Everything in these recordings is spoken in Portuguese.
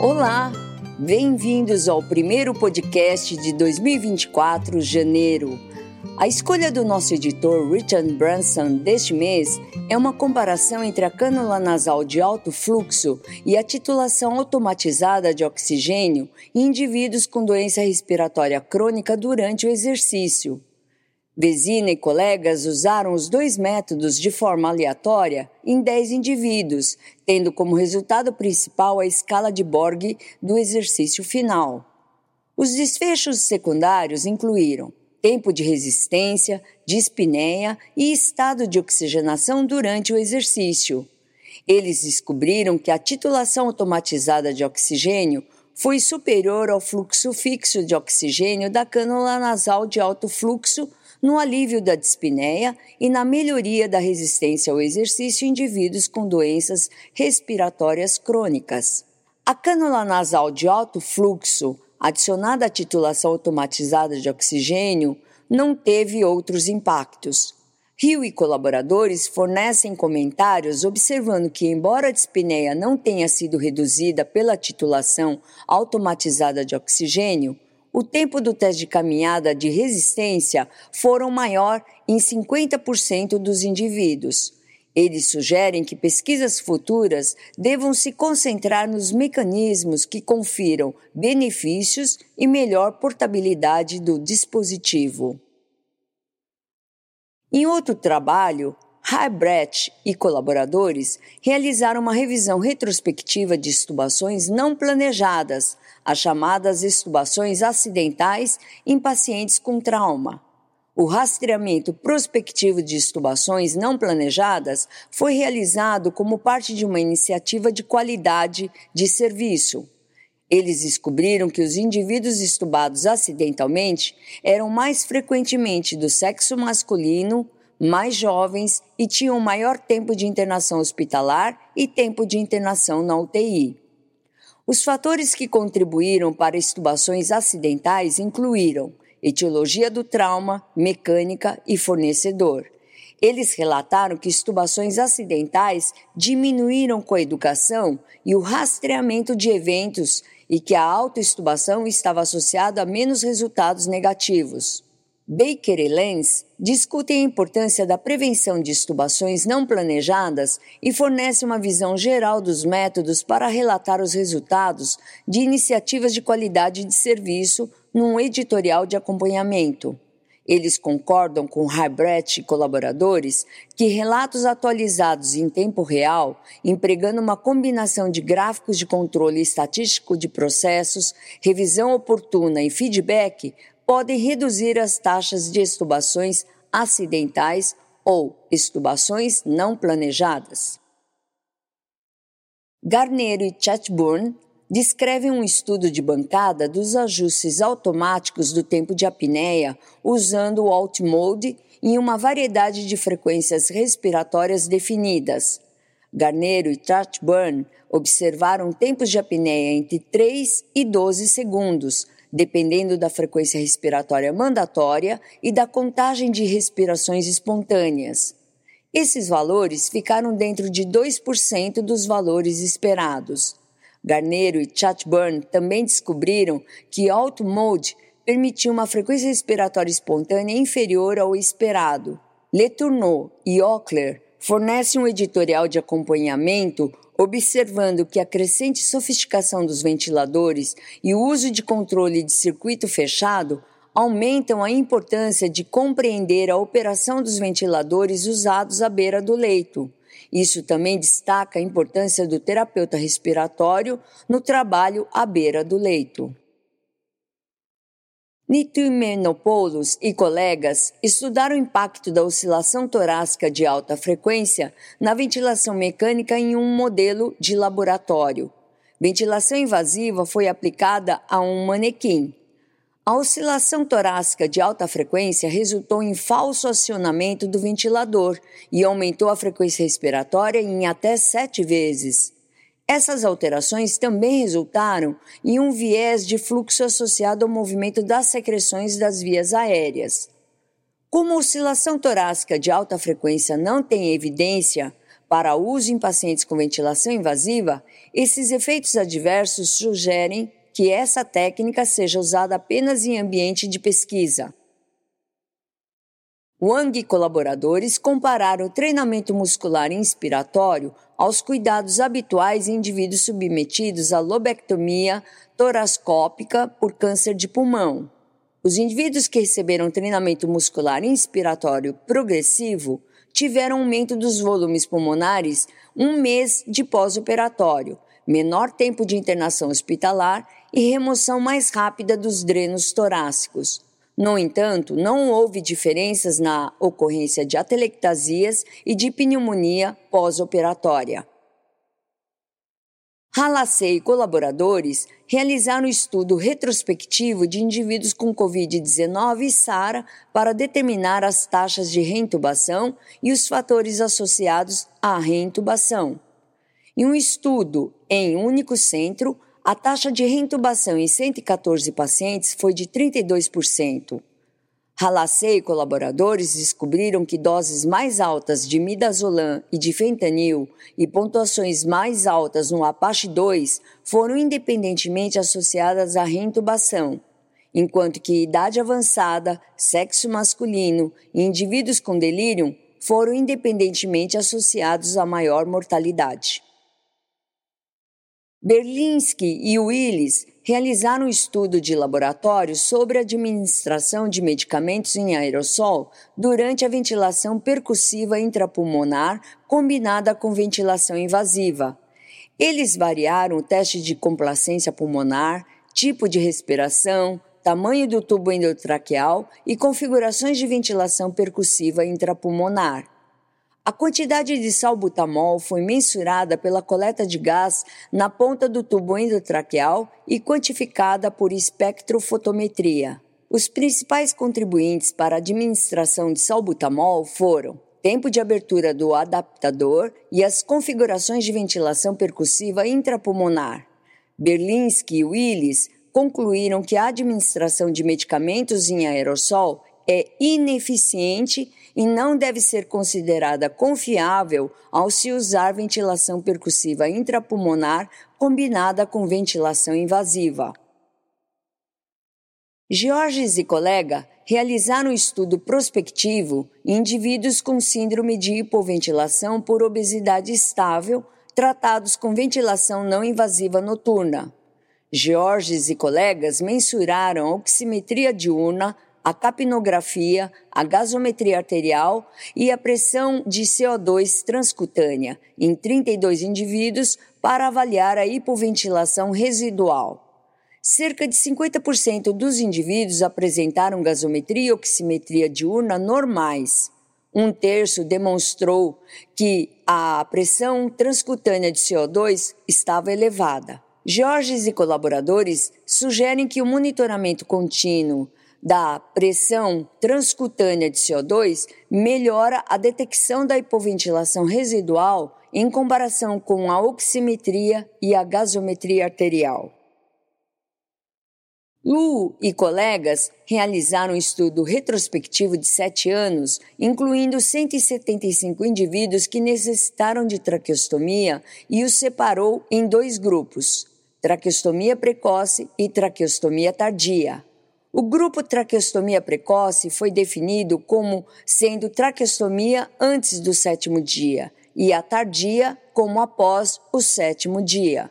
Olá, bem-vindos ao primeiro podcast de 2024, janeiro. A escolha do nosso editor Richard Branson deste mês é uma comparação entre a cânula nasal de alto fluxo e a titulação automatizada de oxigênio em indivíduos com doença respiratória crônica durante o exercício. Vezina e colegas usaram os dois métodos de forma aleatória em 10 indivíduos, tendo como resultado principal a escala de Borg do exercício final. Os desfechos secundários incluíram tempo de resistência, dispneia e estado de oxigenação durante o exercício. Eles descobriram que a titulação automatizada de oxigênio foi superior ao fluxo fixo de oxigênio da cânula nasal de alto fluxo no alívio da dispneia e na melhoria da resistência ao exercício em indivíduos com doenças respiratórias crônicas. A cânula nasal de alto fluxo, adicionada à titulação automatizada de oxigênio, não teve outros impactos. Rio e colaboradores fornecem comentários observando que, embora a dispneia não tenha sido reduzida pela titulação automatizada de oxigênio, o tempo do teste de caminhada de resistência foram maior em 50% dos indivíduos. Eles sugerem que pesquisas futuras devam se concentrar nos mecanismos que confiram benefícios e melhor portabilidade do dispositivo. Em outro trabalho, Highbrecht e colaboradores realizaram uma revisão retrospectiva de estubações não planejadas, as chamadas estubações acidentais em pacientes com trauma. O rastreamento prospectivo de estubações não planejadas foi realizado como parte de uma iniciativa de qualidade de serviço. Eles descobriram que os indivíduos estubados acidentalmente eram mais frequentemente do sexo masculino, mais jovens e tinham maior tempo de internação hospitalar e tempo de internação na UTI. Os fatores que contribuíram para estubações acidentais incluíram etiologia do trauma, mecânica e fornecedor. Eles relataram que estubações acidentais diminuíram com a educação e o rastreamento de eventos e que a autoestubação estava associada a menos resultados negativos. Baker e Lenz discutem a importância da prevenção de estubações não planejadas e fornecem uma visão geral dos métodos para relatar os resultados de iniciativas de qualidade de serviço num editorial de acompanhamento. Eles concordam com Highbrecht e colaboradores que relatos atualizados em tempo real, empregando uma combinação de gráficos de controle estatístico de processos, revisão oportuna e feedback, podem reduzir as taxas de estubações acidentais ou estubações não planejadas. Garneiro e Chatburn descrevem um estudo de bancada dos ajustes automáticos do tempo de apneia usando o Alt Mode em uma variedade de frequências respiratórias definidas. Garneiro e Chatburn observaram tempos de apneia entre 3 e 12 segundos, dependendo da frequência respiratória mandatória e da contagem de respirações espontâneas. Esses valores ficaram dentro de 2% dos valores esperados. Garneiro e Chatburn também descobriram que Auto Mode permitia uma frequência respiratória espontânea inferior ao esperado. Letourneau e Ockler fornecem um editorial de acompanhamento observando que a crescente sofisticação dos ventiladores e o uso de controle de circuito fechado aumentam a importância de compreender a operação dos ventiladores usados à beira do leito. Isso também destaca a importância do terapeuta respiratório no trabalho à beira do leito. Nitumenopoulos e colegas estudaram o impacto da oscilação torácica de alta frequência na ventilação mecânica em um modelo de laboratório. Ventilação invasiva foi aplicada a um manequim. A oscilação torácica de alta frequência resultou em falso acionamento do ventilador e aumentou a frequência respiratória em até sete vezes. Essas alterações também resultaram em um viés de fluxo associado ao movimento das secreções das vias aéreas. Como oscilação torácica de alta frequência não tem evidência para uso em pacientes com ventilação invasiva, esses efeitos adversos sugerem que essa técnica seja usada apenas em ambiente de pesquisa. Wang e colaboradores compararam o treinamento muscular inspiratório aos cuidados habituais em indivíduos submetidos à lobectomia torascópica por câncer de pulmão. Os indivíduos que receberam treinamento muscular inspiratório progressivo tiveram aumento dos volumes pulmonares um mês de pós-operatório, menor tempo de internação hospitalar e remoção mais rápida dos drenos torácicos. No entanto, não houve diferenças na ocorrência de atelectasias e de pneumonia pós-operatória. Halacei e colaboradores realizaram um estudo retrospectivo de indivíduos com Covid-19 e SARA para determinar as taxas de reintubação e os fatores associados à reintubação. Em um estudo em único centro, a taxa de reintubação em 114 pacientes foi de 32%. Halacei e colaboradores descobriram que doses mais altas de midazolam e de fentanil e pontuações mais altas no Apache 2 foram independentemente associadas à reintubação, enquanto que idade avançada, sexo masculino e indivíduos com delírio foram independentemente associados a maior mortalidade. Berlinski e Willis realizaram um estudo de laboratório sobre a administração de medicamentos em aerossol durante a ventilação percussiva intrapulmonar combinada com ventilação invasiva. Eles variaram o teste de complacência pulmonar, tipo de respiração, tamanho do tubo endotraqueal e configurações de ventilação percussiva intrapulmonar. A quantidade de salbutamol foi mensurada pela coleta de gás na ponta do tubo endotraqueal e quantificada por espectrofotometria. Os principais contribuintes para a administração de salbutamol foram tempo de abertura do adaptador e as configurações de ventilação percussiva intrapulmonar. Berlinski e Willis concluíram que a administração de medicamentos em aerossol é ineficiente e não deve ser considerada confiável ao se usar ventilação percussiva intrapulmonar combinada com ventilação invasiva. Georges e colega realizaram um estudo prospectivo em indivíduos com síndrome de hipoventilação por obesidade estável tratados com ventilação não invasiva noturna. Georges e colegas mensuraram a oximetria diurna a capnografia, a gasometria arterial e a pressão de CO2 transcutânea em 32 indivíduos para avaliar a hipoventilação residual. Cerca de 50% dos indivíduos apresentaram gasometria e oximetria diurna normais. Um terço demonstrou que a pressão transcutânea de CO2 estava elevada. Georges e colaboradores sugerem que o monitoramento contínuo da pressão transcutânea de CO2 melhora a detecção da hipoventilação residual em comparação com a oximetria e a gasometria arterial. Lu e colegas realizaram um estudo retrospectivo de sete anos, incluindo 175 indivíduos que necessitaram de traqueostomia e os separou em dois grupos: traqueostomia precoce e traqueostomia tardia. O grupo traqueostomia precoce foi definido como sendo traqueostomia antes do sétimo dia e a tardia como após o sétimo dia.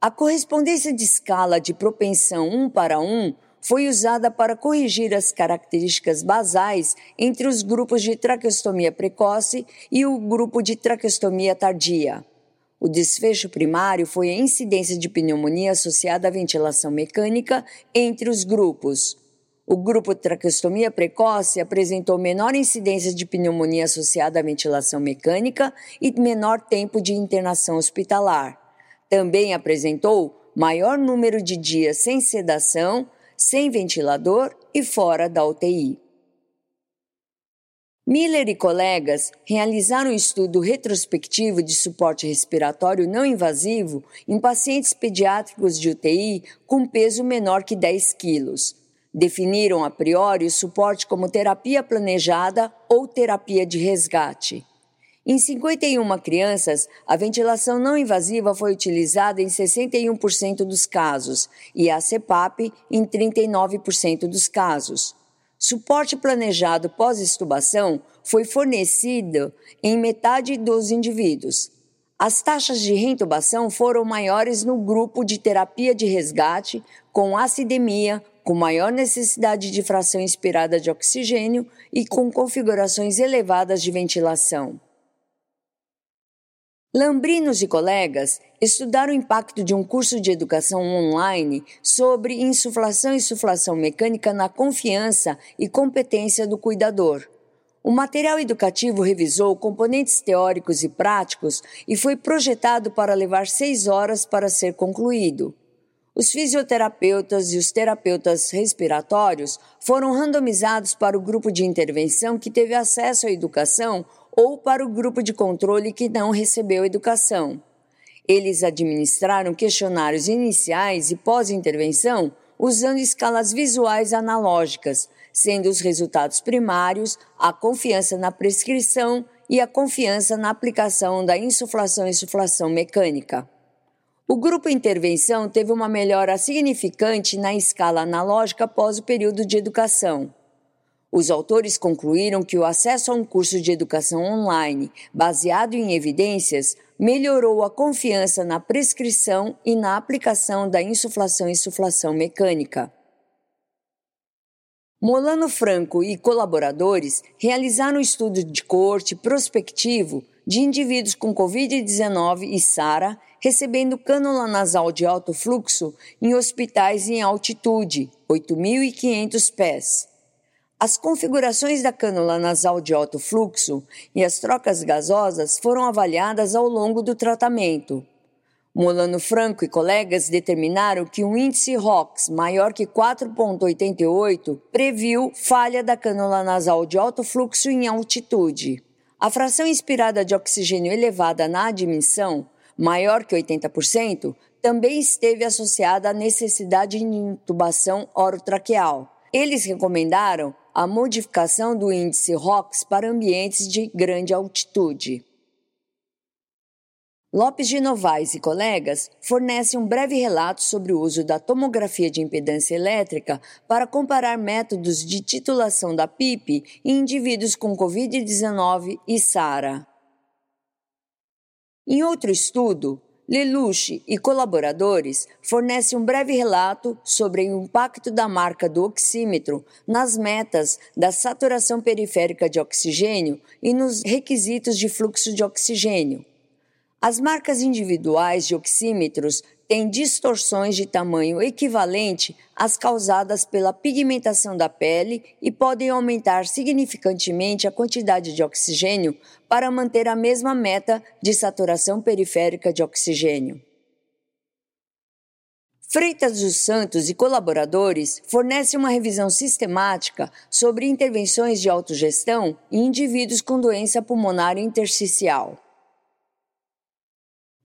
A correspondência de escala de propensão 1 para 1 foi usada para corrigir as características basais entre os grupos de traqueostomia precoce e o grupo de traqueostomia tardia. O desfecho primário foi a incidência de pneumonia associada à ventilação mecânica entre os grupos. O grupo traqueostomia precoce apresentou menor incidência de pneumonia associada à ventilação mecânica e menor tempo de internação hospitalar. Também apresentou maior número de dias sem sedação, sem ventilador e fora da UTI. Miller e colegas realizaram um estudo retrospectivo de suporte respiratório não invasivo em pacientes pediátricos de UTI com peso menor que 10 quilos. Definiram a priori o suporte como terapia planejada ou terapia de resgate. Em 51 crianças, a ventilação não invasiva foi utilizada em 61% dos casos e a CPAP em 39% dos casos. Suporte planejado pós-estubação foi fornecido em metade dos indivíduos. As taxas de reintubação foram maiores no grupo de terapia de resgate com acidemia, com maior necessidade de fração inspirada de oxigênio e com configurações elevadas de ventilação. Lambrinos e colegas estudaram o impacto de um curso de educação online sobre insuflação e insuflação mecânica na confiança e competência do cuidador. O material educativo revisou componentes teóricos e práticos e foi projetado para levar seis horas para ser concluído. Os fisioterapeutas e os terapeutas respiratórios foram randomizados para o grupo de intervenção que teve acesso à educação ou para o grupo de controle que não recebeu educação. Eles administraram questionários iniciais e pós-intervenção usando escalas visuais analógicas, sendo os resultados primários a confiança na prescrição e a confiança na aplicação da insuflação e insuflação mecânica. O grupo intervenção teve uma melhora significante na escala analógica após o período de educação. Os autores concluíram que o acesso a um curso de educação online baseado em evidências melhorou a confiança na prescrição e na aplicação da insuflação e insuflação mecânica. Molano Franco e colaboradores realizaram um estudo de corte prospectivo de indivíduos com Covid-19 e SARA recebendo cânula nasal de alto fluxo em hospitais em altitude, 8.500 pés. As configurações da cânula nasal de alto fluxo e as trocas gasosas foram avaliadas ao longo do tratamento. Molano Franco e colegas determinaram que um índice ROX maior que 4,88 previu falha da cânula nasal de alto fluxo em altitude. A fração inspirada de oxigênio elevada na admissão, maior que 80%, também esteve associada à necessidade de intubação orotraqueal. Eles recomendaram a modificação do índice ROX para ambientes de grande altitude. Lopes de Novaes e colegas fornecem um breve relato sobre o uso da tomografia de impedância elétrica para comparar métodos de titulação da PIP em indivíduos com Covid-19 e SARA. Em outro estudo, Lelouch e colaboradores fornecem um breve relato sobre o impacto da marca do oxímetro nas metas da saturação periférica de oxigênio e nos requisitos de fluxo de oxigênio. As marcas individuais de oxímetros têm distorções de tamanho equivalente às causadas pela pigmentação da pele e podem aumentar significantemente a quantidade de oxigênio para manter a mesma meta de saturação periférica de oxigênio. Freitas dos Santos e colaboradores fornecem uma revisão sistemática sobre intervenções de autogestão em indivíduos com doença pulmonar intersticial.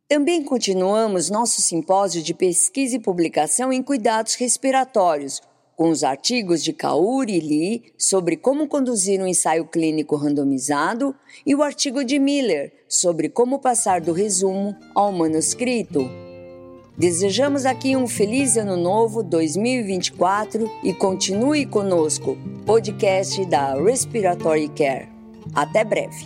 Também continuamos nosso simpósio de pesquisa e publicação em cuidados respiratórios, com os artigos de Kauri e Lee sobre como conduzir um ensaio clínico randomizado e o artigo de Miller sobre como passar do resumo ao manuscrito. Desejamos aqui um feliz ano novo 2024 e continue conosco, podcast da Respiratory Care. Até breve!